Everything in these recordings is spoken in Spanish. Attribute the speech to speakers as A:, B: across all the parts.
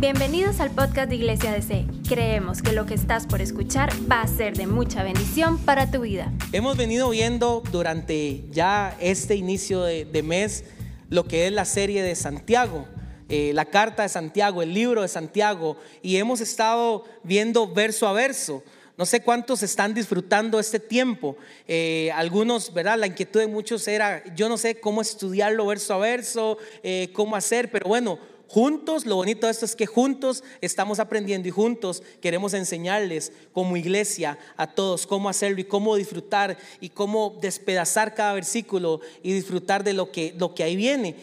A: Bienvenidos al podcast de Iglesia DC. Creemos que lo que estás por escuchar va a ser de mucha bendición para tu vida.
B: Hemos venido viendo durante ya este inicio de, mes lo que es la serie de Santiago. Eh, la carta de Santiago, el libro de Santiago, y hemos estado viendo verso a verso. No sé cuántos están disfrutando este tiempo. Eh, algunos, ¿verdad? La inquietud de muchos era, yo no sé cómo estudiarlo verso a verso, eh, cómo hacer, pero bueno, juntos, lo bonito de esto es que juntos estamos aprendiendo y juntos queremos enseñarles como iglesia a todos cómo hacerlo y cómo disfrutar y cómo despedazar cada versículo y disfrutar de lo que, lo que ahí viene.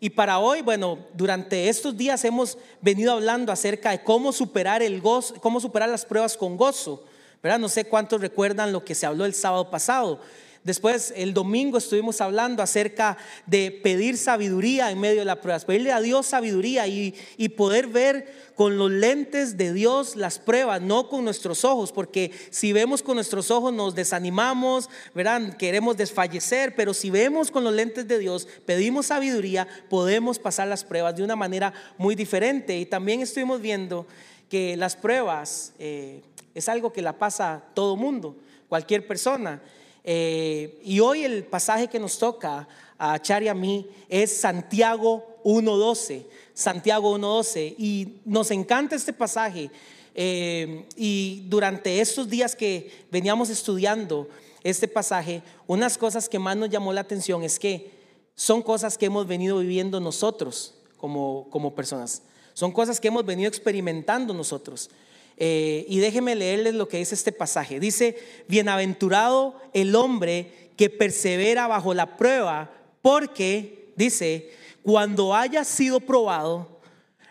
B: Y para hoy, bueno, durante estos días hemos venido hablando acerca de cómo superar el gozo, cómo superar las pruebas con gozo. ¿verdad? No sé cuántos recuerdan lo que se habló el sábado pasado. Después, el domingo estuvimos hablando acerca de pedir sabiduría en medio de las pruebas, pedirle a Dios sabiduría y, poder ver con los lentes de Dios las pruebas, no con nuestros ojos, porque si vemos con nuestros ojos nos desanimamos, verán, queremos desfallecer, pero si vemos con los lentes de Dios, pedimos sabiduría, podemos pasar las pruebas de una manera muy diferente. Y también estuvimos viendo que las pruebas eh, es algo que la pasa todo mundo, cualquier persona. Eh, y hoy el pasaje que nos toca a Char y a mí es Santiago 1.12. Santiago 1.12. Y nos encanta este pasaje. Eh, y durante estos días que veníamos estudiando este pasaje, unas cosas que más nos llamó la atención es que son cosas que hemos venido viviendo nosotros como, como personas. Son cosas que hemos venido experimentando nosotros. Eh, y déjenme leerles lo que dice este pasaje. Dice, bienaventurado el hombre que persevera bajo la prueba, porque, dice, cuando haya sido probado,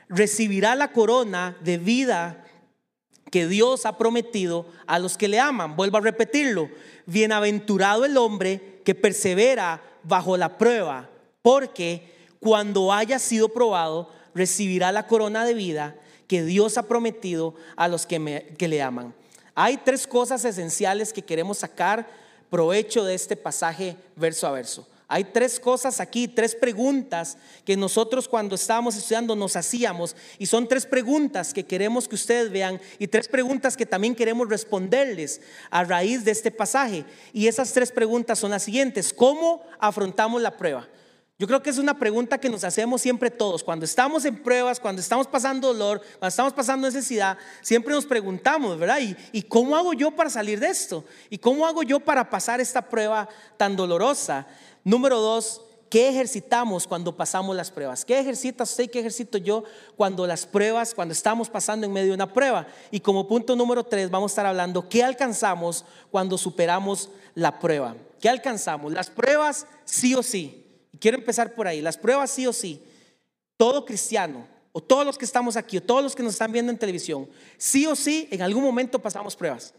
B: recibirá la corona de vida que Dios ha prometido a los que le aman. Vuelvo a repetirlo. Bienaventurado el hombre que persevera bajo la prueba, porque cuando haya sido probado, recibirá la corona de vida que Dios ha prometido a los que, le aman. Hay tres cosas esenciales que queremos sacar provecho de este pasaje verso a verso. Hay tres cosas aquí, tres preguntas que nosotros cuando estábamos estudiando nos hacíamos y son tres preguntas que queremos que ustedes vean y tres preguntas que también queremos responderles a raíz de este pasaje. Y esas tres preguntas son las siguientes. ¿Cómo afrontamos la prueba? Yo creo que es una pregunta que nos hacemos siempre todos. Cuando estamos en pruebas, cuando estamos pasando dolor, cuando estamos pasando necesidad, siempre nos preguntamos, ¿verdad? ¿Y, cómo hago yo para salir de esto? ¿Y cómo hago yo para pasar esta prueba tan dolorosa? Número dos, ¿qué ejercitamos cuando pasamos las pruebas? ¿Qué ejercita usted y qué ejercito yo cuando las pruebas, cuando estamos pasando en medio de una prueba? Y como punto número tres, vamos a estar hablando, ¿qué alcanzamos cuando superamos la prueba? ¿Qué alcanzamos? Las pruebas sí o sí quiero empezar por ahí. Las pruebas sí o sí. Todo cristiano, o todos los que estamos aquí, o todos los que nos están viendo en televisión, sí o sí, en algún momento pasamos pruebas.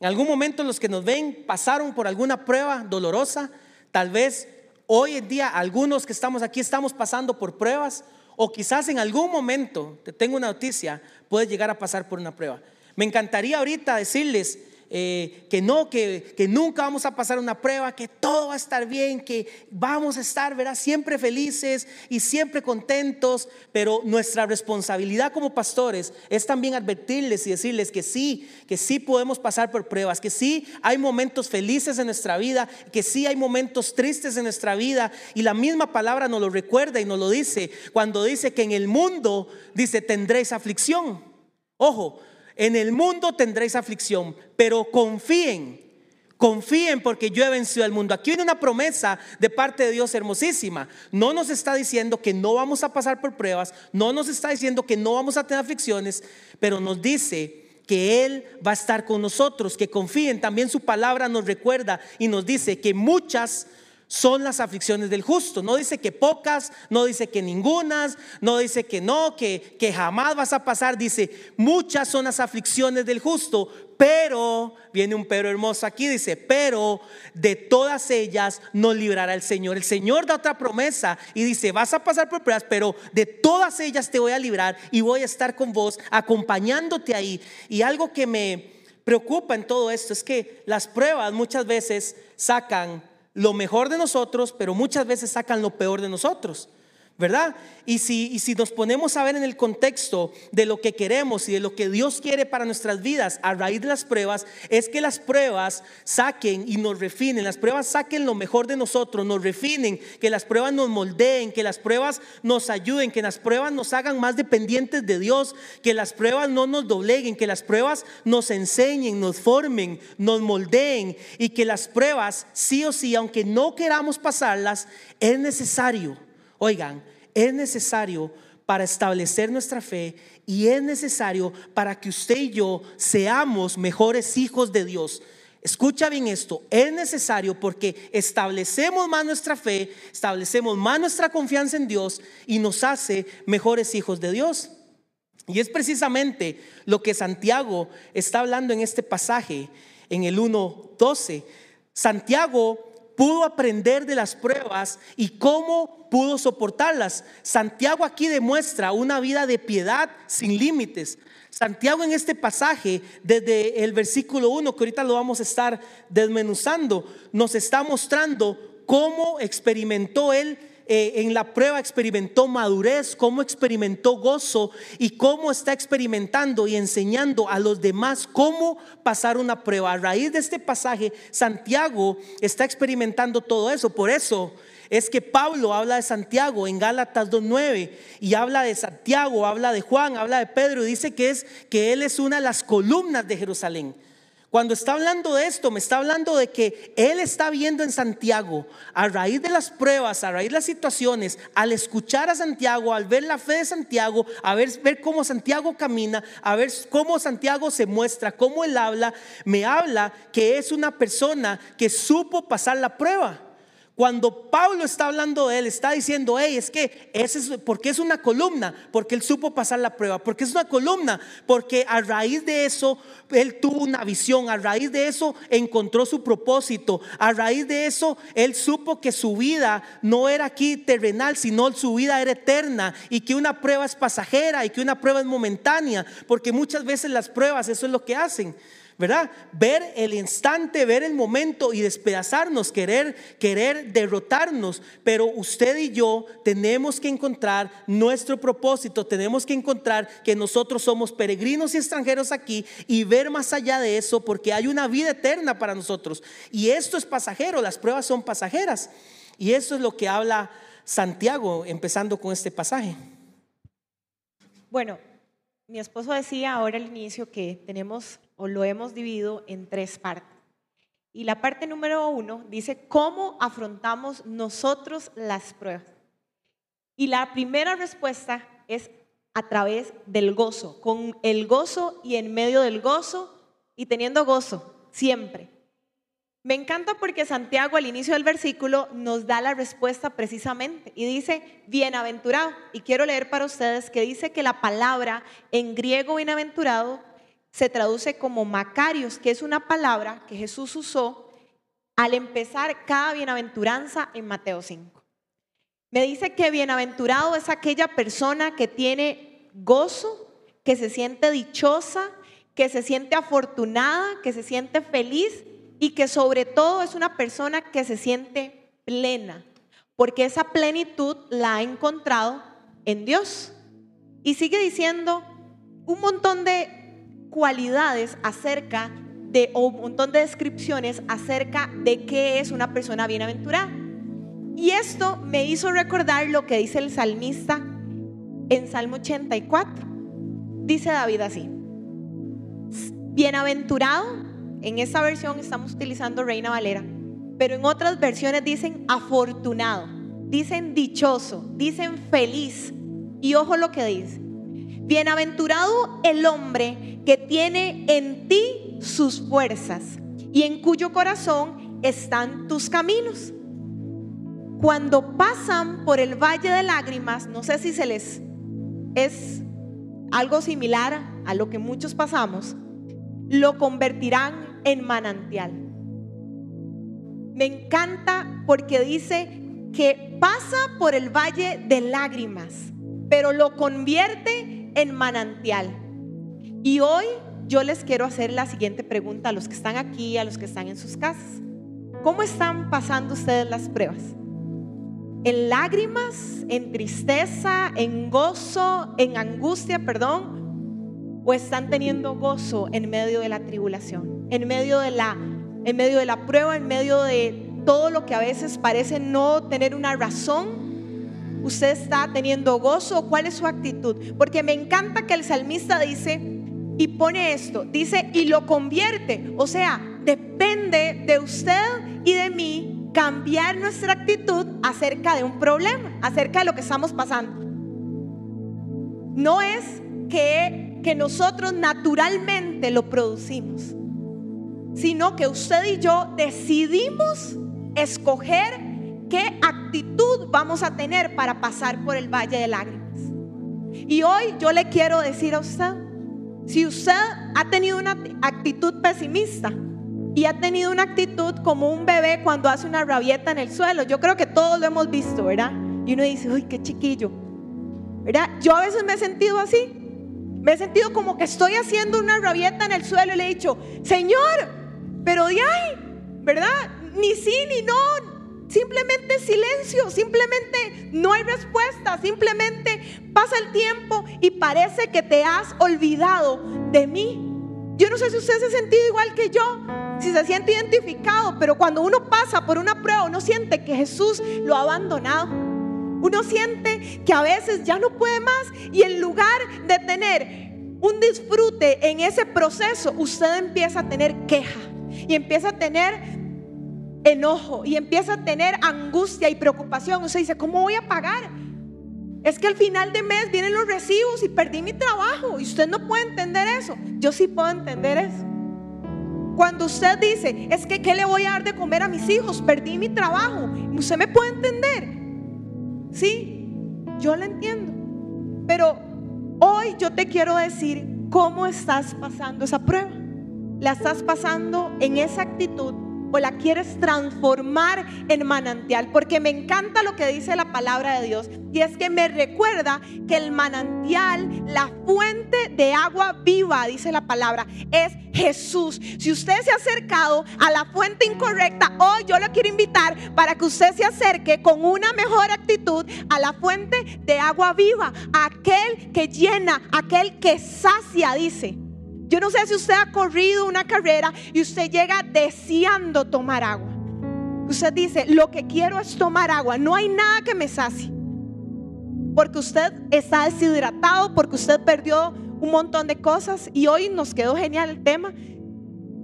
B: En algún momento los que nos ven pasaron por alguna prueba dolorosa. Tal vez hoy en día algunos que estamos aquí estamos pasando por pruebas. O quizás en algún momento, te tengo una noticia, puedes llegar a pasar por una prueba. Me encantaría ahorita decirles, eh, que no, que, que, nunca vamos a pasar una prueba, que todo va a estar bien, que vamos a estar, ¿verdad? Siempre felices y siempre contentos, pero nuestra responsabilidad como pastores es también advertirles y decirles que sí, que sí podemos pasar por pruebas, que sí hay momentos felices en nuestra vida, que sí hay momentos tristes en nuestra vida y la misma palabra nos lo recuerda y nos lo dice cuando dice que en el mundo, dice, tendréis aflicción. Ojo, en el mundo tendréis aflicción, pero confíen, confíen porque yo he vencido al mundo. Aquí viene una promesa de parte de Dios hermosísima. No nos está diciendo que no vamos a pasar por pruebas, no nos está diciendo que no vamos a tener aflicciones, pero nos dice que Él va a estar con nosotros, que confíen. También su palabra nos recuerda y nos dice que muchas son las aflicciones del justo. No dice que pocas, no dice que ningunas, no dice que no, que, que jamás vas a pasar. Dice, muchas son las aflicciones del justo, pero, viene un pero hermoso aquí, dice, pero de todas ellas nos librará el Señor. El Señor da otra promesa y dice, vas a pasar por pruebas, pero de todas ellas te voy a librar y voy a estar con vos, acompañándote ahí. Y algo que me preocupa en todo esto es que las pruebas muchas veces sacan lo mejor de nosotros, pero muchas veces sacan lo peor de nosotros. ¿Verdad? Y si, y si nos ponemos a ver en el contexto de lo que queremos y de lo que Dios quiere para nuestras vidas a raíz de las pruebas, es que las pruebas saquen y nos refinen, las pruebas saquen lo mejor de nosotros, nos refinen, que las pruebas nos moldeen, que las pruebas nos ayuden, que las pruebas nos hagan más dependientes de Dios, que las pruebas no nos dobleguen, que las pruebas nos enseñen, nos formen, nos moldeen y que las pruebas, sí o sí, aunque no queramos pasarlas, es necesario Oigan, es necesario para establecer nuestra fe y es necesario para que usted y yo seamos mejores hijos de Dios. Escucha bien esto, es necesario porque establecemos más nuestra fe, establecemos más nuestra confianza en Dios y nos hace mejores hijos de Dios. Y es precisamente lo que Santiago está hablando en este pasaje, en el 1.12. Santiago pudo aprender de las pruebas y cómo pudo soportarlas. Santiago aquí demuestra una vida de piedad sin límites. Santiago en este pasaje, desde el versículo 1, que ahorita lo vamos a estar desmenuzando, nos está mostrando cómo experimentó él eh, en la prueba experimentó madurez, cómo experimentó gozo y cómo está experimentando y enseñando a los demás cómo pasar una prueba. A raíz de este pasaje, Santiago está experimentando todo eso. Por eso es que Pablo habla de Santiago en Gálatas 2.9 y habla de Santiago, habla de Juan, habla de Pedro y dice que es que él es una de las columnas de Jerusalén. Cuando está hablando de esto, me está hablando de que Él está viendo en Santiago, a raíz de las pruebas, a raíz de las situaciones, al escuchar a Santiago, al ver la fe de Santiago, a ver, ver cómo Santiago camina, a ver cómo Santiago se muestra, cómo Él habla, me habla que es una persona que supo pasar la prueba. Cuando Pablo está hablando de él, está diciendo, hey, es que ese es porque es una columna, porque él supo pasar la prueba, porque es una columna, porque a raíz de eso él tuvo una visión, a raíz de eso encontró su propósito, a raíz de eso él supo que su vida no era aquí terrenal, sino su vida era eterna y que una prueba es pasajera y que una prueba es momentánea, porque muchas veces las pruebas eso es lo que hacen. ¿Verdad? Ver el instante, ver el momento y despedazarnos, querer, querer derrotarnos. Pero usted y yo tenemos que encontrar nuestro propósito, tenemos que encontrar que nosotros somos peregrinos y extranjeros aquí y ver más allá de eso porque hay una vida eterna para nosotros. Y esto es pasajero, las pruebas son pasajeras. Y eso es lo que habla Santiago, empezando con este pasaje.
C: Bueno, mi esposo decía ahora al inicio que tenemos o lo hemos dividido en tres partes. Y la parte número uno dice cómo afrontamos nosotros las pruebas. Y la primera respuesta es a través del gozo, con el gozo y en medio del gozo y teniendo gozo siempre. Me encanta porque Santiago al inicio del versículo nos da la respuesta precisamente y dice, bienaventurado. Y quiero leer para ustedes que dice que la palabra en griego bienaventurado se traduce como Macarios, que es una palabra que Jesús usó al empezar cada bienaventuranza en Mateo 5. Me dice que bienaventurado es aquella persona que tiene gozo, que se siente dichosa, que se siente afortunada, que se siente feliz y que sobre todo es una persona que se siente plena, porque esa plenitud la ha encontrado en Dios. Y sigue diciendo un montón de cualidades acerca de, o un montón de descripciones acerca de qué es una persona bienaventurada. Y esto me hizo recordar lo que dice el salmista en Salmo 84. Dice David así, bienaventurado, en esta versión estamos utilizando Reina Valera, pero en otras versiones dicen afortunado, dicen dichoso, dicen feliz. Y ojo lo que dice, Bienaventurado el hombre que tiene en ti sus fuerzas y en cuyo corazón están tus caminos. Cuando pasan por el valle de lágrimas, no sé si se les es algo similar a lo que muchos pasamos, lo convertirán en manantial. Me encanta porque dice que pasa por el valle de lágrimas, pero lo convierte en manantial. Y hoy yo les quiero hacer la siguiente pregunta a los que están aquí, a los que están en sus casas. ¿Cómo están pasando ustedes las pruebas? en lágrimas, en tristeza, en gozo, en angustia, perdón, o están teniendo gozo en medio de la tribulación, en medio de la en medio de la prueba, en medio de todo lo que a veces parece no tener una razón. Usted está teniendo gozo, ¿cuál es su actitud? Porque me encanta que el salmista dice y pone esto, dice y lo convierte, o sea, depende de usted y de mí cambiar nuestra actitud acerca de un problema, acerca de lo que estamos pasando. No es que, que nosotros naturalmente lo producimos, sino que usted y yo decidimos escoger qué actitud vamos a tener para pasar por el valle de lágrimas. Y hoy yo le quiero decir a usted, si usted ha tenido una actitud pesimista, y ha tenido una actitud como un bebé cuando hace una rabieta en el suelo. Yo creo que todos lo hemos visto, ¿verdad? Y uno dice, uy, qué chiquillo. ¿Verdad? Yo a veces me he sentido así. Me he sentido como que estoy haciendo una rabieta en el suelo y le he dicho, Señor, pero de ahí, ¿verdad? Ni sí ni no. Simplemente silencio, simplemente no hay respuesta, simplemente pasa el tiempo y parece que te has olvidado de mí. Yo no sé si usted se ha sentido igual que yo, si se siente identificado, pero cuando uno pasa por una prueba, uno siente que Jesús lo ha abandonado. Uno siente que a veces ya no puede más y en lugar de tener un disfrute en ese proceso, usted empieza a tener queja y empieza a tener enojo y empieza a tener angustia y preocupación. Usted dice, ¿cómo voy a pagar? Es que al final de mes vienen los recibos y perdí mi trabajo y usted no puede entender eso. Yo sí puedo entender eso. Cuando usted dice, es que ¿qué le voy a dar de comer a mis hijos? Perdí mi trabajo. ¿Usted me puede entender? Sí, yo lo entiendo. Pero hoy yo te quiero decir cómo estás pasando esa prueba. La estás pasando en esa actitud o la quieres transformar en manantial. Porque me encanta lo que dice la palabra de Dios. Y es que me recuerda que el manantial, la fuente de agua viva, dice la palabra, es Jesús. Si usted se ha acercado a la fuente incorrecta, hoy yo lo quiero invitar para que usted se acerque con una mejor actitud a la fuente de agua viva, aquel que llena, aquel que sacia, dice. Yo no sé si usted ha corrido una carrera y usted llega deseando tomar agua. Usted dice, lo que quiero es tomar agua. No hay nada que me sacie. Porque usted está deshidratado, porque usted perdió un montón de cosas y hoy nos quedó genial el tema.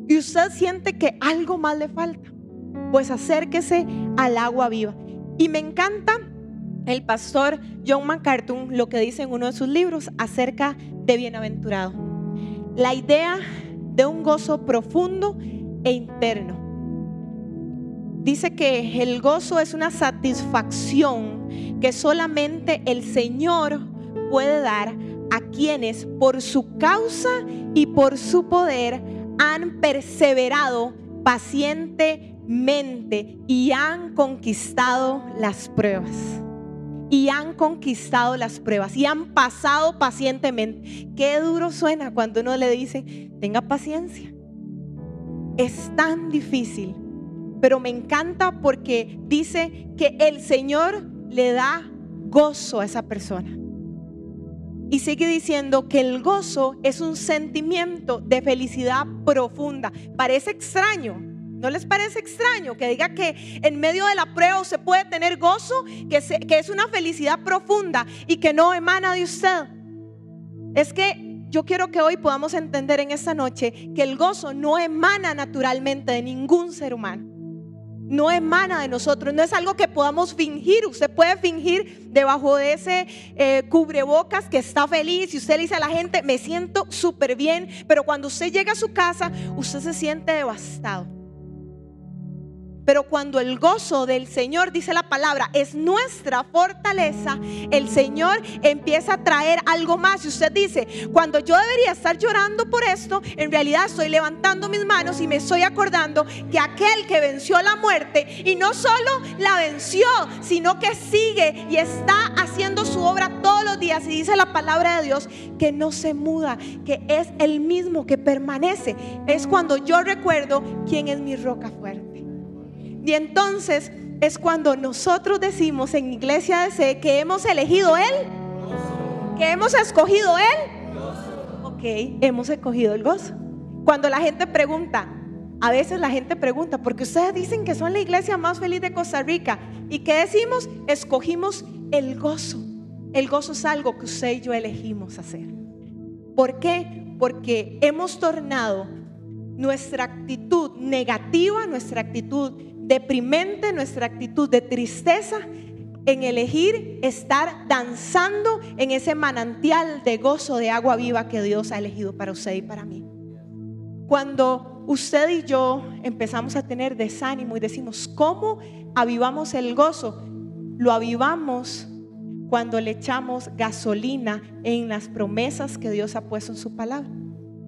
C: Y usted siente que algo más le falta. Pues acérquese al agua viva. Y me encanta el pastor John MacArthur lo que dice en uno de sus libros acerca de bienaventurado la idea de un gozo profundo e interno. Dice que el gozo es una satisfacción que solamente el Señor puede dar a quienes por su causa y por su poder han perseverado pacientemente y han conquistado las pruebas y han conquistado las pruebas y han pasado pacientemente. Qué duro suena cuando uno le dice, tenga paciencia. Es tan difícil, pero me encanta porque dice que el Señor le da gozo a esa persona. Y sigue diciendo que el gozo es un sentimiento de felicidad profunda. Parece extraño, ¿No les parece extraño que diga que en medio de la prueba se puede tener gozo, que, es una felicidad profunda y que no emana de usted? Es que yo quiero que hoy podamos entender en esta noche que el gozo no emana naturalmente de ningún ser humano. No emana de nosotros, no es algo que podamos fingir. Usted puede fingir debajo de ese eh, cubrebocas que está feliz y usted le dice a la gente, me siento súper bien, pero cuando usted llega a su casa, usted se siente devastado. Pero cuando el gozo del Señor, dice la palabra, es nuestra fortaleza, el Señor empieza a traer algo más. Y usted dice, cuando yo debería estar llorando por esto, en realidad estoy levantando mis manos y me estoy acordando que aquel que venció la muerte y no solo la venció, sino que sigue y está haciendo su obra todos los días. Y dice la palabra de Dios que no se muda, que es el mismo que permanece. Es cuando yo recuerdo quién es mi roca fuerte. Y entonces es cuando nosotros decimos en Iglesia de C que hemos elegido Él, que hemos escogido Él. Ok, hemos escogido el gozo. Cuando la gente pregunta, a veces la gente pregunta, porque ustedes dicen que son la iglesia más feliz de Costa Rica. ¿Y qué decimos? Escogimos el gozo. El gozo es algo que usted y yo elegimos hacer. ¿Por qué? Porque hemos tornado nuestra actitud negativa, nuestra actitud deprimente, nuestra actitud de tristeza, en elegir estar danzando en ese manantial de gozo de agua viva que Dios ha elegido para usted y para mí. Cuando usted y yo empezamos a tener desánimo y decimos, ¿cómo avivamos el gozo? Lo avivamos cuando le echamos gasolina en las promesas que Dios ha puesto en su palabra.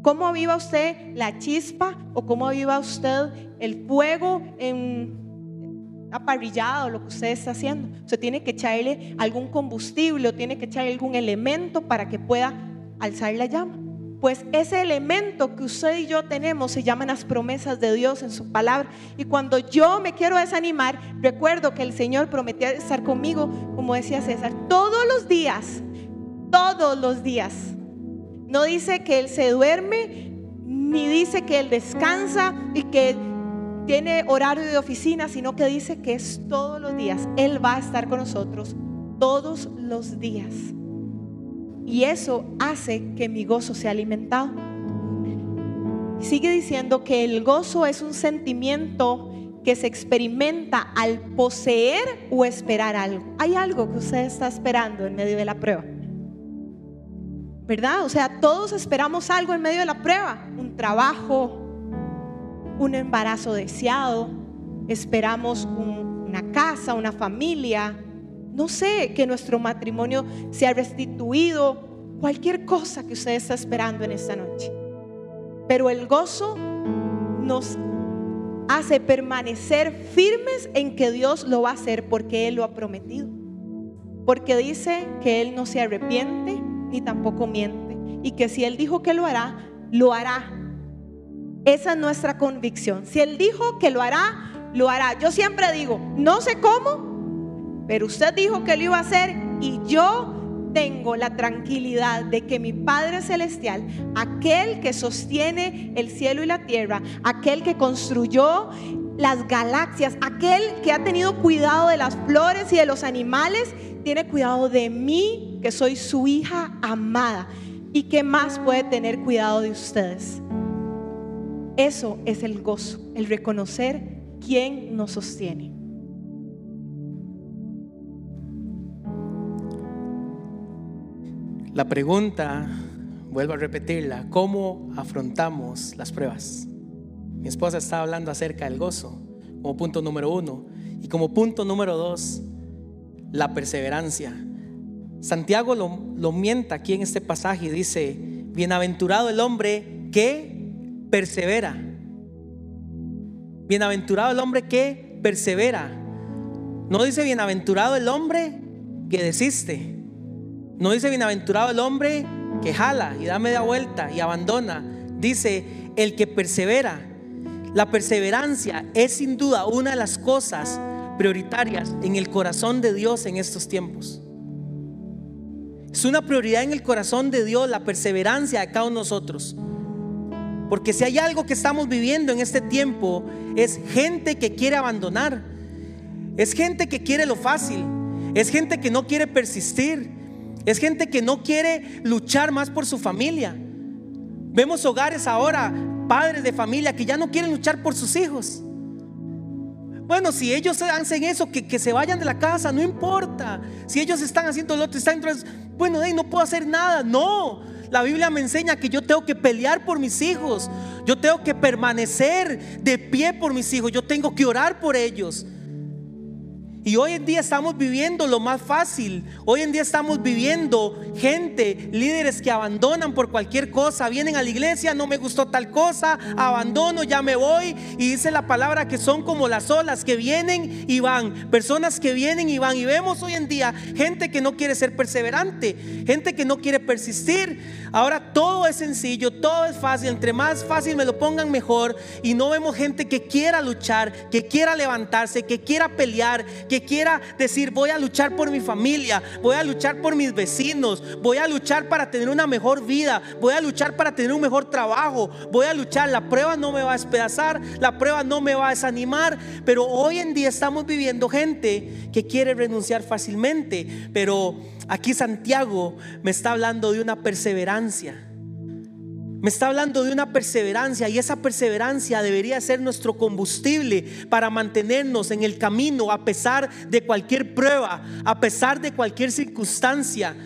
C: ¿Cómo aviva usted la chispa o cómo aviva usted el fuego en una parrillada o lo que usted está haciendo? Usted tiene que echarle algún combustible o tiene que echarle algún elemento para que pueda alzar la llama. Pues ese elemento que usted y yo tenemos se llaman las promesas de Dios en su palabra. Y cuando yo me quiero desanimar, recuerdo que el Señor prometió estar conmigo, como decía César, todos los días, todos los días no dice que Él se duerme, ni dice que Él descansa y que tiene horario de oficina, sino que dice que es todos los días. Él va a estar con nosotros todos los días. Y eso hace que mi gozo sea alimentado. Sigue diciendo que el gozo es un sentimiento que se experimenta al poseer o esperar algo. Hay algo que usted está esperando en medio de la prueba. ¿Verdad? O sea, todos esperamos algo en medio de la prueba, un trabajo, un embarazo deseado, esperamos una casa, una familia, no sé, que nuestro matrimonio sea restituido, cualquier cosa que usted está esperando en esta noche. Pero el gozo nos hace permanecer firmes en que Dios lo va a hacer porque Él lo ha prometido. Porque dice que Él no se arrepiente ni tampoco miente. Y que si Él dijo que lo hará, lo hará. Esa es nuestra convicción. Si Él dijo que lo hará, lo hará. Yo siempre digo, no sé cómo, pero usted dijo que lo iba a hacer y yo tengo la tranquilidad de que mi Padre Celestial, aquel que sostiene el cielo y la tierra, aquel que construyó las galaxias, aquel que ha tenido cuidado de las flores y de los animales, tiene cuidado de mí, que soy su hija amada. ¿Y que más puede tener cuidado de ustedes? Eso es el gozo, el reconocer quién nos sostiene.
B: La pregunta, vuelvo a repetirla, ¿cómo afrontamos las pruebas? Mi esposa está hablando acerca del gozo como punto número uno. Y como punto número dos, la perseverancia. Santiago lo, lo mienta aquí en este pasaje y dice, bienaventurado el hombre que persevera. Bienaventurado el hombre que persevera. No dice bienaventurado el hombre que desiste. No dice bienaventurado el hombre que jala y da media vuelta y abandona. Dice el que persevera. La perseverancia es sin duda una de las cosas prioritarias en el corazón de Dios en estos tiempos. Es una prioridad en el corazón de Dios la perseverancia de cada uno de nosotros. Porque si hay algo que estamos viviendo en este tiempo es gente que quiere abandonar. Es gente que quiere lo fácil. Es gente que no quiere persistir. Es gente que no quiere luchar más por su familia. Vemos hogares ahora, padres de familia que ya no quieren luchar por sus hijos. Bueno, si ellos hacen eso, que, se vayan de la casa, no importa. Si ellos están haciendo lo otro, están bueno, no puedo hacer nada. No, la Biblia me enseña que yo tengo que pelear por mis hijos. Yo tengo que permanecer de pie por mis hijos. Yo tengo que orar por ellos. Y hoy en día estamos viviendo lo más fácil. Hoy en día estamos viviendo gente, líderes que abandonan por cualquier cosa. Vienen a la iglesia, no me gustó tal cosa, abandono, ya me voy. Y dice la palabra que son como las olas que vienen y van. Personas que vienen y van. Y vemos hoy en día gente que no quiere ser perseverante, gente que no quiere persistir. Ahora todo es sencillo, todo es fácil. Entre más fácil me lo pongan mejor. Y no vemos gente que quiera luchar, que quiera levantarse, que quiera pelear que quiera decir, voy a luchar por mi familia, voy a luchar por mis vecinos, voy a luchar para tener una mejor vida, voy a luchar para tener un mejor trabajo, voy a luchar, la prueba no me va a despedazar, la prueba no me va a desanimar, pero hoy en día estamos viviendo gente que quiere renunciar fácilmente, pero aquí Santiago me está hablando de una perseverancia. Me está hablando de una perseverancia y esa perseverancia debería ser nuestro combustible para mantenernos en el camino a pesar de cualquier prueba, a pesar de cualquier circunstancia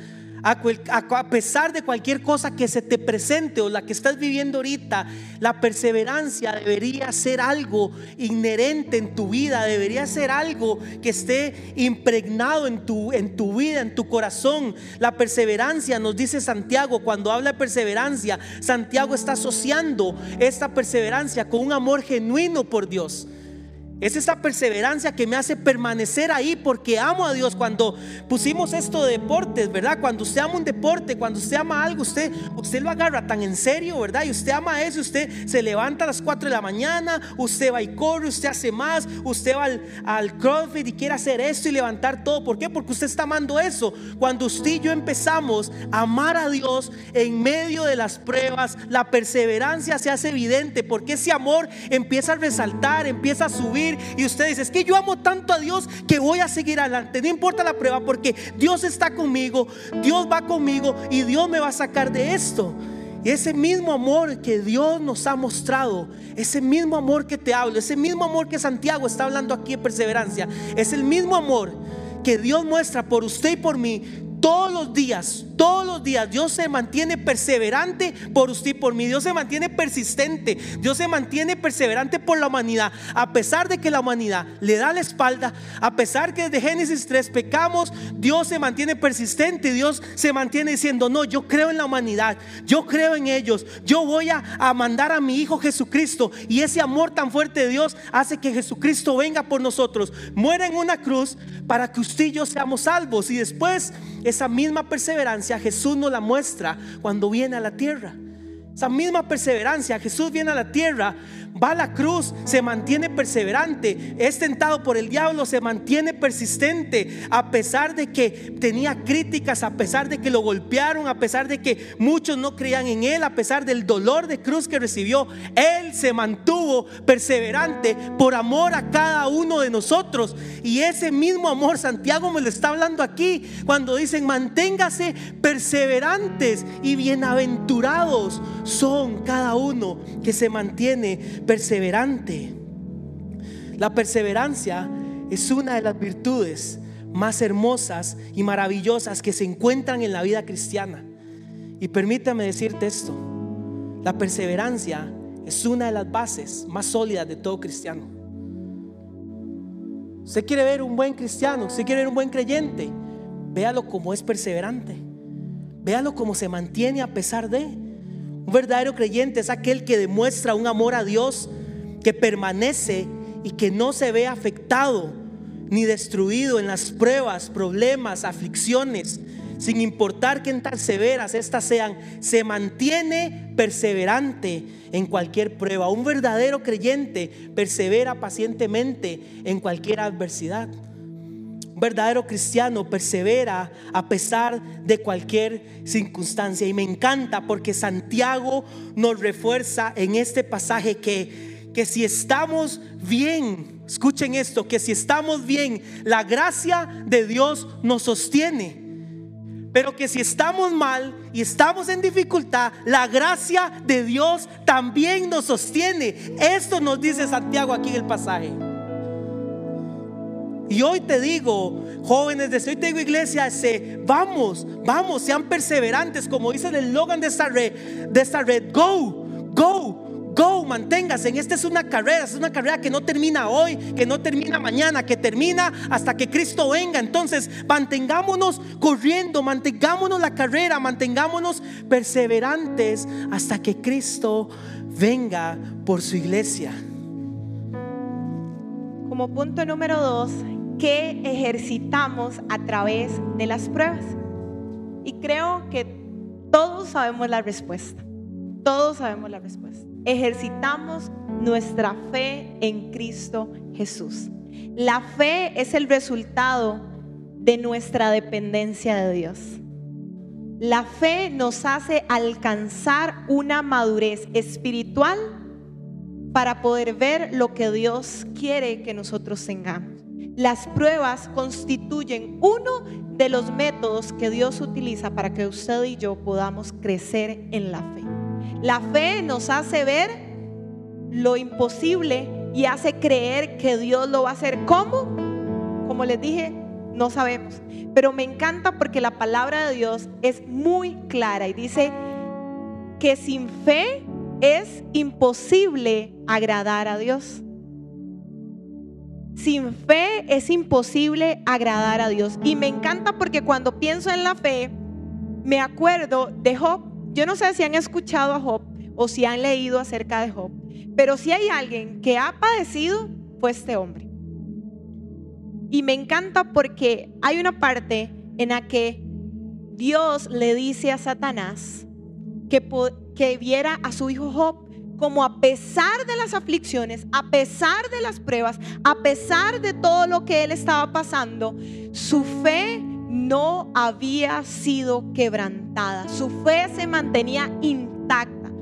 B: a, pesar de cualquier cosa que se te presente o la que estás viviendo ahorita, la perseverancia debería ser algo inherente en tu vida, debería ser algo que esté impregnado en tu, en tu vida, en tu corazón. La perseverancia, nos dice Santiago, cuando habla de perseverancia, Santiago está asociando esta perseverancia con un amor genuino por Dios. Es esa perseverancia que me hace permanecer ahí porque amo a Dios. Cuando pusimos esto de deportes, ¿verdad? Cuando usted ama un deporte, cuando usted ama algo, usted, usted lo agarra tan en serio, ¿verdad? Y usted ama eso, usted se levanta a las 4 de la mañana, usted va y corre, usted hace más, usted va al, al CrossFit y quiere hacer esto y levantar todo. ¿Por qué? Porque usted está amando eso. Cuando usted y yo empezamos a amar a Dios en medio de las pruebas, la perseverancia se hace evidente porque ese amor empieza a resaltar, empieza a subir y usted dice, es que yo amo tanto a Dios que voy a seguir adelante, no importa la prueba porque Dios está conmigo, Dios va conmigo y Dios me va a sacar de esto. Y ese mismo amor que Dios nos ha mostrado, ese mismo amor que te hablo, ese mismo amor que Santiago está hablando aquí en perseverancia, es el mismo amor que Dios muestra por usted y por mí todos los días, todos los días, Dios se mantiene perseverante por usted y por mí. Dios se mantiene persistente. Dios se mantiene perseverante por la humanidad. A pesar de que la humanidad le da la espalda, a pesar que desde Génesis 3 pecamos, Dios se mantiene persistente. Dios se mantiene diciendo, no, yo creo en la humanidad. Yo creo en ellos. Yo voy a, a mandar a mi Hijo Jesucristo. Y ese amor tan fuerte de Dios hace que Jesucristo venga por nosotros. Muera en una cruz para que usted y yo seamos salvos. Y después esa misma perseverancia Jesús nos la muestra cuando viene a la tierra. Esa misma perseverancia, Jesús viene a la tierra va a la cruz, se mantiene perseverante, es tentado por el diablo, se mantiene persistente, a pesar de que tenía críticas, a pesar de que lo golpearon, a pesar de que muchos no creían en él, a pesar del dolor de cruz que recibió, él se mantuvo perseverante por amor a cada uno de nosotros. Y ese mismo amor, Santiago me lo está hablando aquí, cuando dicen, manténgase perseverantes y bienaventurados son cada uno que se mantiene perseverante. La perseverancia es una de las virtudes más hermosas y maravillosas que se encuentran en la vida cristiana. Y permítame decirte esto, la perseverancia es una de las bases más sólidas de todo cristiano. Usted quiere ver un buen cristiano, usted quiere ver un buen creyente, véalo como es perseverante, véalo como se mantiene a pesar de. Un verdadero creyente es aquel que demuestra un amor a Dios que permanece y que no se ve afectado ni destruido en las pruebas, problemas, aflicciones, sin importar qué tan severas estas sean, se mantiene perseverante en cualquier prueba. Un verdadero creyente persevera pacientemente en cualquier adversidad. Un verdadero cristiano persevera a pesar de cualquier circunstancia. Y me encanta porque Santiago nos refuerza en este pasaje que, que si estamos bien, escuchen esto, que si estamos bien, la gracia de Dios nos sostiene. Pero que si estamos mal y estamos en dificultad, la gracia de Dios también nos sostiene. Esto nos dice Santiago aquí en el pasaje. Y hoy te digo, jóvenes de hoy te digo iglesia, vamos, vamos, sean perseverantes, como dice el eslogan de esta red, de esta red, go, go, Go, manténgase. En esta es una carrera, es una carrera que no termina hoy, que no termina mañana, que termina hasta que Cristo venga. Entonces, mantengámonos corriendo, mantengámonos la carrera, mantengámonos perseverantes hasta que Cristo venga por su iglesia.
C: Como punto número dos, ¿qué ejercitamos a través de las pruebas? Y creo que todos sabemos la respuesta. Todos sabemos la respuesta. Ejercitamos nuestra fe en Cristo Jesús. La fe es el resultado de nuestra dependencia de Dios. La fe nos hace alcanzar una madurez espiritual para poder ver lo que Dios quiere que nosotros tengamos. Las pruebas constituyen uno de los métodos que Dios utiliza para que usted y yo podamos crecer en la fe. La fe nos hace ver lo imposible y hace creer que Dios lo va a hacer. ¿Cómo? Como les dije, no sabemos. Pero me encanta porque la palabra de Dios es muy clara y dice que sin fe es imposible agradar a Dios. Sin fe es imposible agradar a Dios. Y me encanta porque cuando pienso en la fe, me acuerdo de Job. Yo no sé si han escuchado a Job o si han leído acerca de Job, pero si hay alguien que ha padecido, fue este hombre. Y me encanta porque hay una parte en la que Dios le dice a Satanás que, que viera a su hijo Job como a pesar de las aflicciones, a pesar de las pruebas, a pesar de todo lo que él estaba pasando, su fe no había sido quebrantada, su fe se mantenía intacta,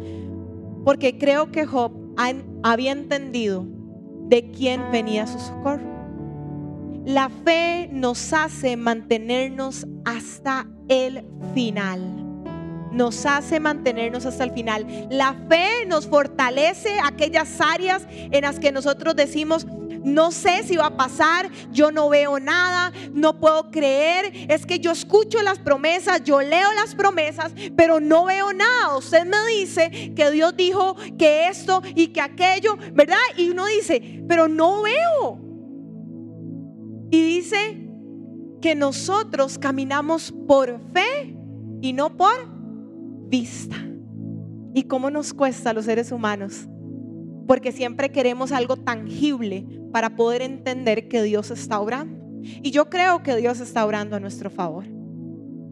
C: porque creo que Job había entendido de quién venía su socorro. La fe nos hace mantenernos hasta el final nos hace mantenernos hasta el final. La fe nos fortalece aquellas áreas en las que nosotros decimos, no sé si va a pasar, yo no veo nada, no puedo creer, es que yo escucho las promesas, yo leo las promesas, pero no veo nada. Usted me dice que Dios dijo que esto y que aquello, ¿verdad? Y uno dice, pero no veo. Y dice que nosotros caminamos por fe y no por vista. ¿Y cómo nos cuesta a los seres humanos? Porque siempre queremos algo tangible para poder entender que Dios está obrando. Y yo creo que Dios está obrando a nuestro favor.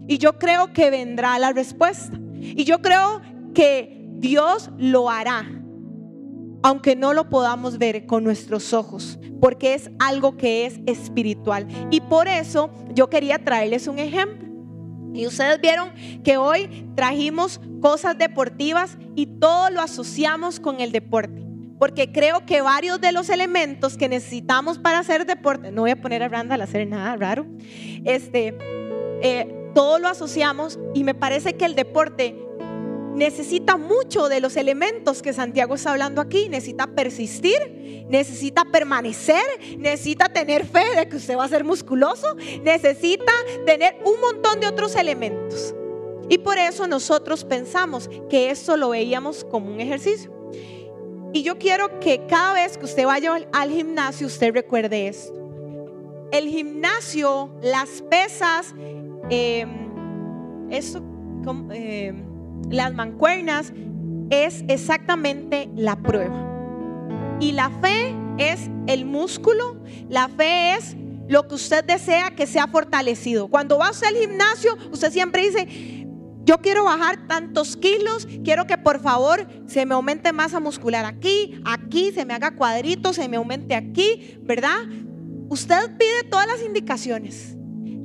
C: Y yo creo que vendrá la respuesta. Y yo creo que Dios lo hará, aunque no lo podamos ver con nuestros ojos, porque es algo que es espiritual. Y por eso yo quería traerles un ejemplo. Y ustedes vieron que hoy trajimos cosas deportivas y todo lo asociamos con el deporte. Porque creo que varios de los elementos que necesitamos para hacer deporte, no voy a poner a Randall a hacer nada raro, este, eh, todo lo asociamos y me parece que el deporte necesita mucho de los elementos que Santiago está hablando aquí. Necesita persistir, necesita permanecer, necesita tener fe de que usted va a ser musculoso, necesita tener un montón de otros elementos. Y por eso nosotros pensamos que esto lo veíamos como un ejercicio. Y yo quiero que cada vez que usted vaya al gimnasio, usted recuerde esto. El gimnasio, las pesas, eh, esto, eh, las mancuernas, es exactamente la prueba. Y la fe es el músculo, la fe es lo que usted desea que sea fortalecido. Cuando va al gimnasio, usted siempre dice, yo quiero bajar tantos kilos, quiero que por favor se me aumente masa muscular aquí, aquí, se me haga cuadritos, se me aumente aquí, ¿verdad? Usted pide todas las indicaciones.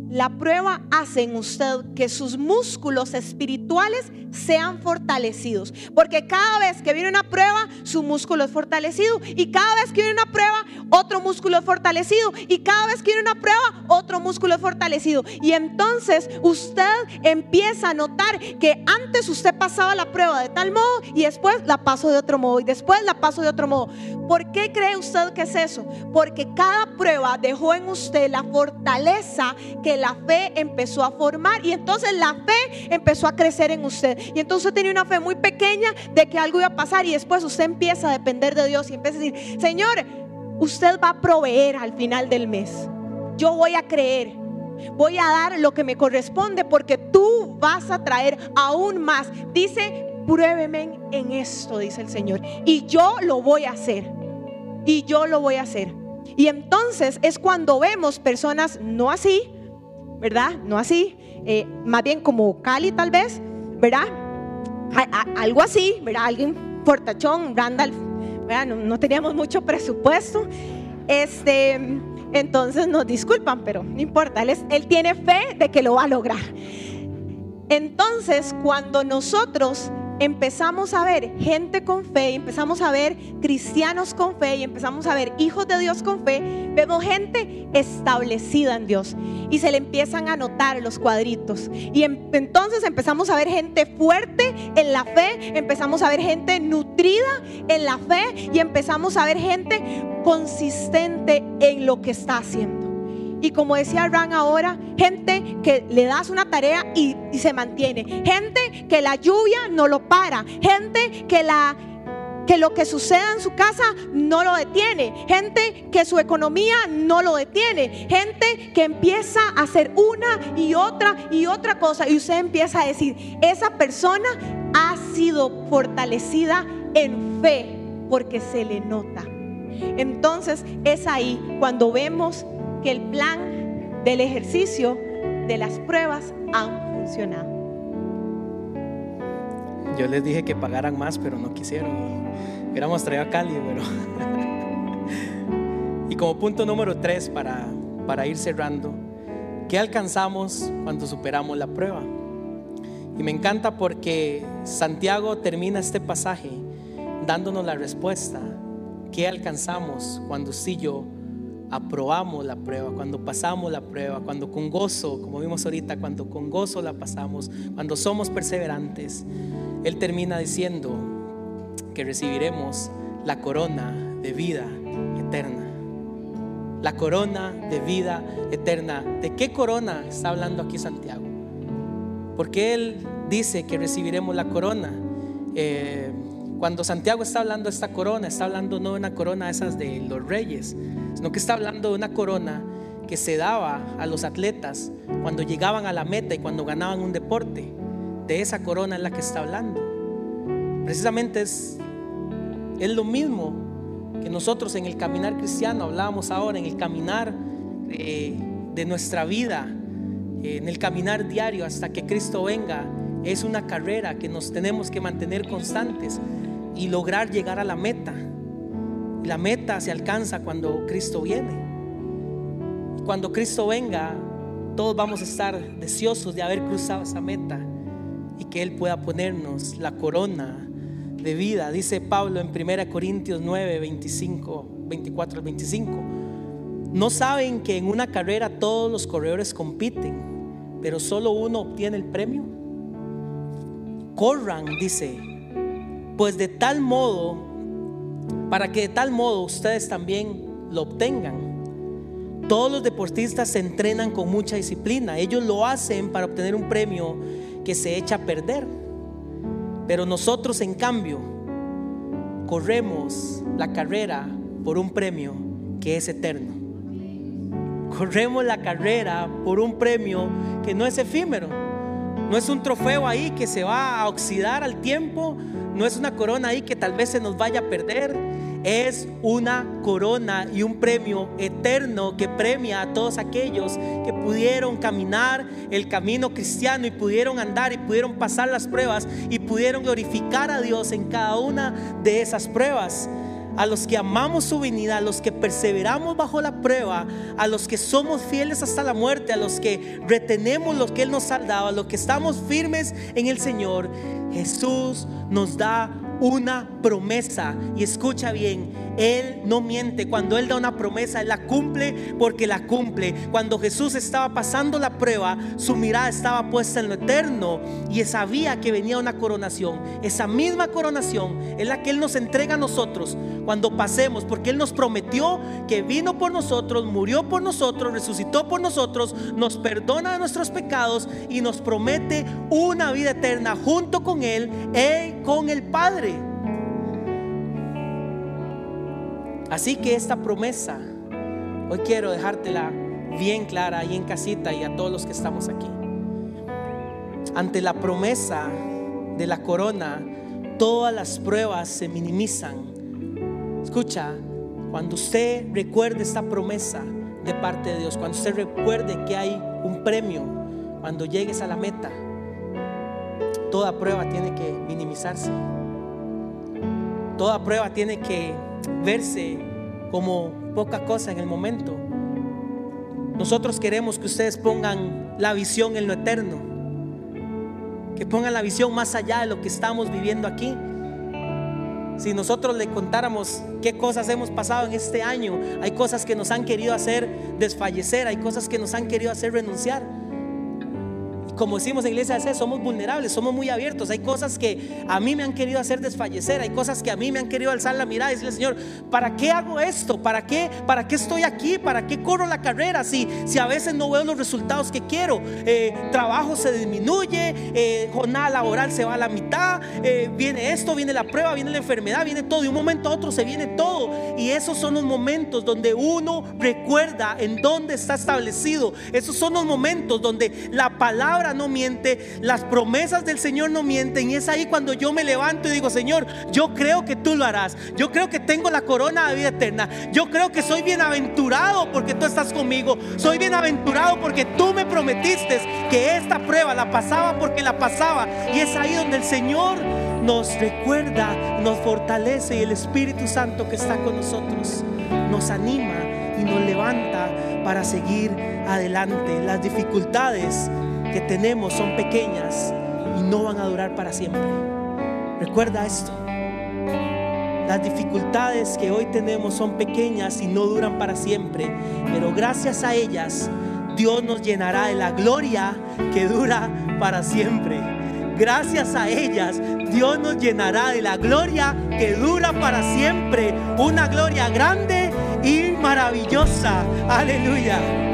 C: La prueba hace en usted que sus músculos espirituales sean fortalecidos. Porque cada vez que viene una prueba, su músculo es fortalecido. Y cada vez que viene una prueba, otro músculo es fortalecido. Y cada vez que viene una prueba, otro músculo es fortalecido. Y entonces usted empieza a notar que antes usted pasaba la prueba de tal modo y después la pasó de otro modo y después la pasó de otro modo. ¿Por qué cree usted que es eso? Porque cada prueba dejó en usted la fortaleza que la fe empezó a formar y entonces la fe empezó a crecer en usted. Y entonces tenía una fe muy pequeña de que algo iba a pasar y después usted empieza a depender de Dios y empieza a decir, Señor, usted va a proveer al final del mes. Yo voy a creer. Voy a dar lo que me corresponde porque tú vas a traer aún más. Dice, pruébeme en esto, dice el Señor. Y yo lo voy a hacer. Y yo lo voy a hacer. Y entonces es cuando vemos personas no así, ¿verdad? No así, eh, más bien como Cali tal vez, ¿verdad? algo así, ¿verdad? Alguien portachón, Randall, ¿verdad? No, teníamos mucho presupuesto. Este, entonces nos disculpan, pero no importa, él, él tiene fe de que lo va a lograr. Entonces, cuando nosotros empezamos a ver gente con fe, empezamos a ver cristianos con fe y empezamos a ver hijos de Dios con fe, vemos gente establecida en Dios y se le empiezan a notar los cuadritos. Y em, entonces empezamos a ver gente fuerte en la fe, empezamos a ver gente nutrida en la fe y empezamos a ver gente consistente en lo que está haciendo. Y como decía Ran ahora, gente que le das una tarea y, se mantiene. Gente que la lluvia no lo para. Gente que la que lo que suceda en su casa no lo detiene. Gente que su economía no lo detiene. Gente que empieza a hacer una y otra y otra cosa. Y usted empieza a decir, esa persona ha sido fortalecida en fe porque se le nota. Entonces es ahí cuando vemos que el plan del ejercicio de las pruebas han funcionado.
B: Yo les dije que pagaran más, pero no quisieron. Hubiéramos traído a Cali, pero... y como punto número tres para, para ir cerrando, ¿qué alcanzamos cuando superamos la prueba? Y me encanta porque Santiago termina este pasaje dándonos la respuesta. ¿Qué alcanzamos cuando sí yo aprobamos la prueba, cuando pasamos la prueba, cuando con gozo, como vimos ahorita, cuando con gozo la pasamos, cuando somos perseverantes, Él termina diciendo que recibiremos la corona de vida eterna. La corona de vida eterna. ¿De qué corona está hablando aquí Santiago? Porque Él dice que recibiremos la corona. Eh, cuando Santiago está hablando de esta corona, está hablando no de una corona esas de los reyes, sino que está hablando de una corona que se daba a los atletas cuando llegaban a la meta y cuando ganaban un deporte. De esa corona es la que está hablando. Precisamente es, es lo mismo que nosotros en el caminar cristiano hablábamos ahora, en el caminar eh, de nuestra vida, en el caminar diario hasta que Cristo venga. Es una carrera que nos tenemos que mantener constantes y lograr llegar a la meta. La meta se alcanza cuando Cristo viene. Cuando Cristo venga, todos vamos a estar deseosos de haber cruzado esa meta y que Él pueda ponernos la corona de vida. Dice Pablo en 1 Corintios 9, 25, 24 al 25. No saben que en una carrera todos los corredores compiten, pero solo uno obtiene el premio. Corran, dice, pues de tal modo para que de tal modo ustedes también lo obtengan. Todos los deportistas se entrenan con mucha disciplina. Ellos lo hacen para obtener un premio que se echa a perder. Pero nosotros, en cambio, corremos la carrera por un premio que es eterno. Corremos la carrera por un premio que no es efímero. No es un trofeo ahí que se va a oxidar al tiempo. No es una corona ahí que tal vez se nos vaya a perder es una corona y un premio eterno que premia a todos aquellos que pudieron caminar el camino cristiano y pudieron andar y pudieron pasar las pruebas y pudieron glorificar a Dios en cada una de esas pruebas. A los que amamos su venida, a los que perseveramos bajo la prueba, a los que somos fieles hasta la muerte, a los que retenemos lo que Él nos ha dado, a los que estamos firmes en el Señor, Jesús nos da una promesa. Y escucha bien, Él no miente. Cuando Él da una promesa, Él la cumple porque la cumple. Cuando Jesús estaba pasando la prueba, su mirada estaba puesta en lo eterno y sabía que venía una coronación. Esa misma coronación es la que Él nos entrega a nosotros cuando pasemos, porque Él nos prometió que vino por nosotros, murió por nosotros, resucitó por nosotros, nos perdona de nuestros pecados y nos promete una vida eterna junto con Él y con el Padre. Así que esta promesa, hoy quiero dejártela bien clara ahí en casita y a todos los que estamos aquí. Ante la promesa de la corona, todas las pruebas se minimizan. Escucha, cuando usted recuerde esta promesa de parte de Dios, cuando usted recuerde que hay un premio, cuando llegues a la meta, toda prueba tiene que minimizarse. Toda prueba tiene que verse como poca cosa en el momento. Nosotros queremos que ustedes pongan la visión en lo eterno, que pongan la visión más allá de lo que estamos viviendo aquí. Si nosotros le contáramos qué cosas hemos pasado en este año, hay cosas que nos han querido hacer desfallecer, hay cosas que nos han querido hacer renunciar como decimos en iglesia somos vulnerables, somos muy abiertos. Hay cosas que a mí me han querido hacer desfallecer, hay cosas que a mí me han querido alzar la mirada y decirle, Señor, ¿para qué hago esto? ¿Para qué? ¿Para qué estoy aquí? ¿Para qué corro la carrera si, si a veces no veo los resultados que quiero? Eh, trabajo se disminuye, eh, jornada laboral se va a la mitad, eh, viene esto, viene la prueba, viene la enfermedad, viene todo. De un momento a otro se viene todo. Y esos son los momentos donde uno recuerda en dónde está establecido. Esos son los momentos donde la palabra no miente, las promesas del Señor no mienten. Y es ahí cuando yo me levanto y digo, Señor, yo creo que tú lo harás. Yo creo que tengo la corona de vida eterna. Yo creo que soy bienaventurado porque tú estás conmigo. Soy bienaventurado porque tú me prometiste que esta prueba la pasaba porque la pasaba. Y es ahí donde el Señor nos recuerda, nos fortalece y el Espíritu Santo que está con nosotros nos anima y nos levanta para seguir adelante. Las dificultades que tenemos son pequeñas y no van a durar para siempre. Recuerda esto. Las dificultades que hoy tenemos son pequeñas y no duran para siempre, pero gracias a ellas Dios nos llenará de la gloria que dura para siempre. Gracias a ellas Dios nos llenará de la gloria que dura para siempre. Una gloria grande y maravillosa. Aleluya.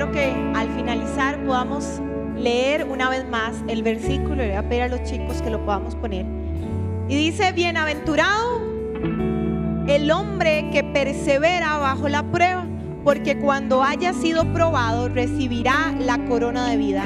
C: Que al finalizar podamos leer una vez más el versículo. Le voy a pedir a los chicos que lo podamos poner. Y dice, bienaventurado el hombre que persevera bajo la prueba, porque cuando haya sido probado recibirá la corona de vida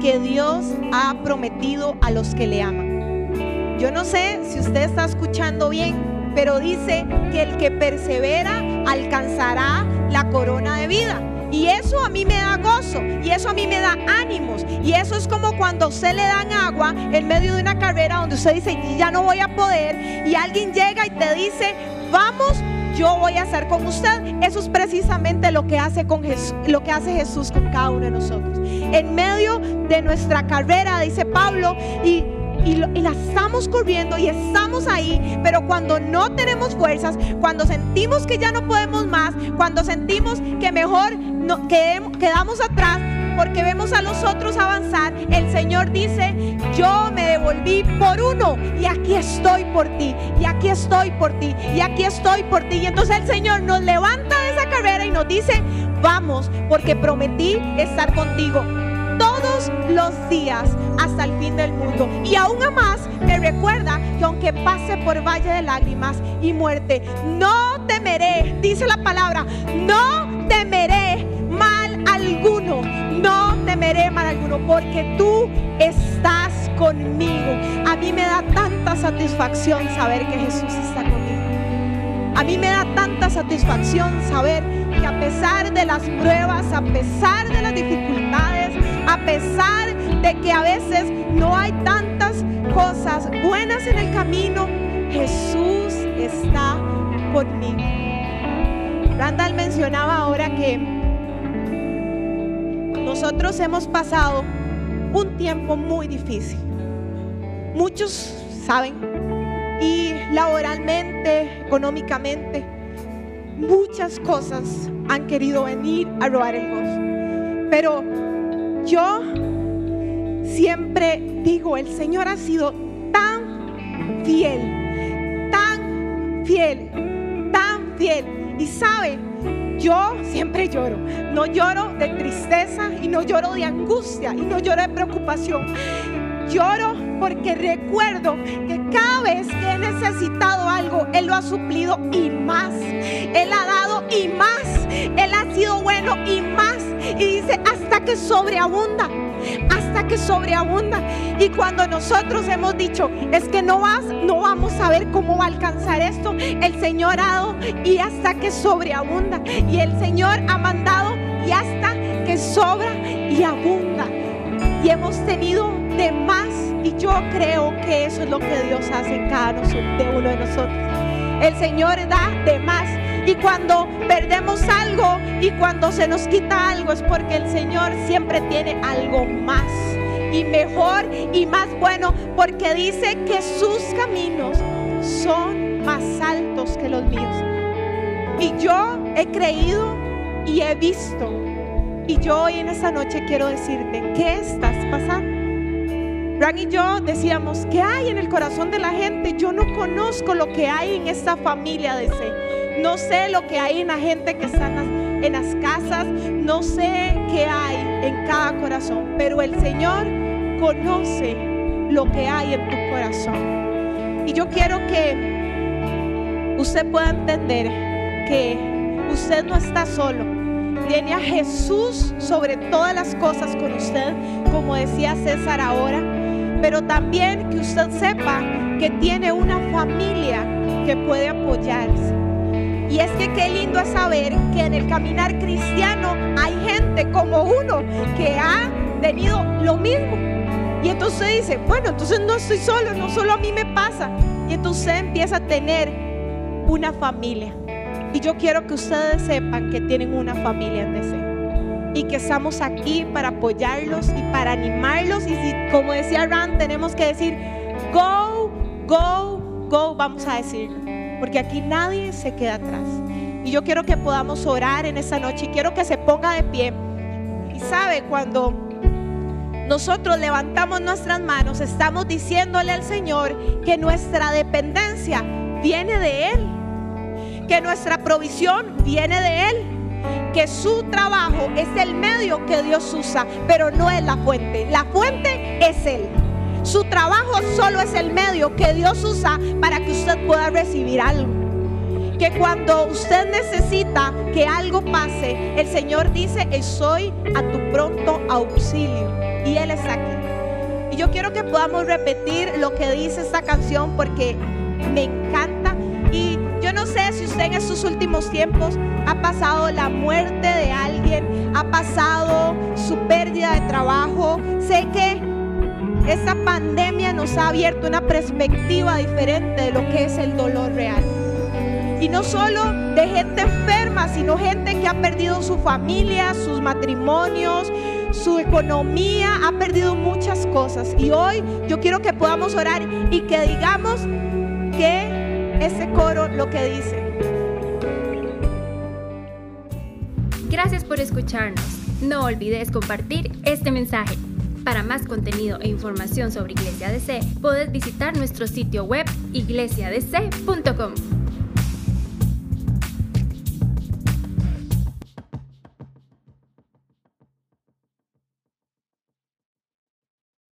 C: que Dios ha prometido a los que le aman. Yo no sé si usted está escuchando bien, pero dice que el que persevera alcanzará la corona de vida. Y eso a mí me da gozo, y eso a mí me da ánimos. Y eso es como cuando usted le dan agua en medio de una carrera donde usted dice, ya no voy a poder, y alguien llega y te dice, vamos, yo voy a hacer con usted. Eso es precisamente lo que hace con Jesús, lo que hace Jesús con cada uno de nosotros. En medio de nuestra carrera, dice Pablo, y y, la estamos corriendo y estamos ahí, pero cuando no tenemos fuerzas, cuando sentimos que ya no podemos más, cuando sentimos que mejor no, quedamos atrás, porque vemos a los otros avanzar, el Señor dice, yo me devolví por uno y aquí estoy por ti, y aquí estoy por ti, y aquí estoy por ti. Y entonces el Señor nos levanta de esa carrera y nos dice, vamos, porque prometí estar contigo todos los días hasta el fin del mundo. Y aún más me recuerda que aunque pase por valle de lágrimas y muerte, no temeré, dice la palabra, no temeré alguno, porque tú estás conmigo. A mí me da tanta satisfacción saber que Jesús está conmigo. A mí me da tanta satisfacción saber que a pesar de las pruebas, a pesar de las dificultades, a pesar de que a veces no hay tantas cosas buenas en el camino, Jesús está conmigo. Randall mencionaba ahora que nosotros hemos pasado un tiempo muy difícil. Muchos saben, y laboralmente, económicamente, muchas cosas han querido venir a robar el gozo. Pero yo siempre digo, el Señor ha sido tan fiel, tan fiel, tan fiel. Y sabe, yo siempre lloro. No lloro de tristeza y no lloro de angustia y no lloro de preocupación. Lloro porque recuerdo que cada vez que he necesitado algo, Él lo ha suplido y más. Él ha dado y más. Él ha sido bueno y más. Y dice, hasta que sobreabunda sobreabunda. Y cuando nosotros hemos dicho, es que no vas, no vamos a ver cómo va a alcanzar esto, el Señor ha dado y hasta que sobreabunda. Y el Señor ha mandado y hasta que sobra y abunda. Y hemos tenido de más. Y yo creo que eso es lo que Dios hace en cada de uno de nosotros. El Señor da de más. Y cuando perdemos algo y cuando se nos quita algo es porque el Señor siempre tiene algo más y mejor y más bueno porque dice que sus caminos son más altos que los míos. Y yo he creído y he visto. Y yo hoy en esta noche quiero decirte, ¿qué estás pasando? Ran y yo decíamos, ¿qué hay en el corazón de la gente? Yo no conozco lo que hay en esta familia de C. No sé lo que hay en la gente que está en las, casas. No sé qué hay en cada corazón. Pero el Señor conoce lo que hay en tu corazón. Y yo quiero que usted pueda entender que usted no está solo. Tiene a Jesús sobre todas las cosas con usted, como decía César ahora. Pero también que usted sepa que tiene una familia que puede apoyarse y es que qué lindo es saber que en el caminar cristiano hay gente como uno que ha tenido lo mismo. Y entonces dice, bueno, entonces no estoy solo, no solo a mí me pasa. Y entonces empieza a tener una familia. Y yo quiero que ustedes sepan que tienen una familia en DC. Y que estamos aquí para apoyarlos y para animarlos. Y como decía Ran, tenemos que decir, go, go, go, vamos a decirlo porque aquí nadie se queda atrás. Y yo quiero que podamos orar en esta noche y quiero que se ponga de pie. Y sabe, cuando nosotros levantamos nuestras manos, estamos diciéndole al Señor que nuestra dependencia viene de Él, que nuestra provisión viene de Él, que su trabajo es el medio que Dios usa, pero no es la fuente. La fuente es Él. Su trabajo solo es el medio que Dios usa para que usted pueda recibir algo. Que cuando usted necesita que algo pase, el Señor dice, estoy a tu pronto auxilio. Y Él está aquí. Y yo quiero que podamos repetir lo que dice esta canción porque me encanta. Y yo no sé si usted en estos últimos tiempos ha pasado la muerte de alguien, ha pasado su pérdida de trabajo. Sé que esta pandemia nos ha abierto una perspectiva diferente de lo que es el dolor real. Y no solo de gente enferma, sino gente que ha perdido su familia, sus matrimonios, su economía, ha perdido muchas cosas. Y hoy yo quiero que podamos orar y que digamos que ese coro lo que dice.
A: Gracias por escucharnos. No olvides compartir este mensaje. Para más contenido e información sobre Iglesia DC, puedes visitar nuestro sitio web iglesiadc.com.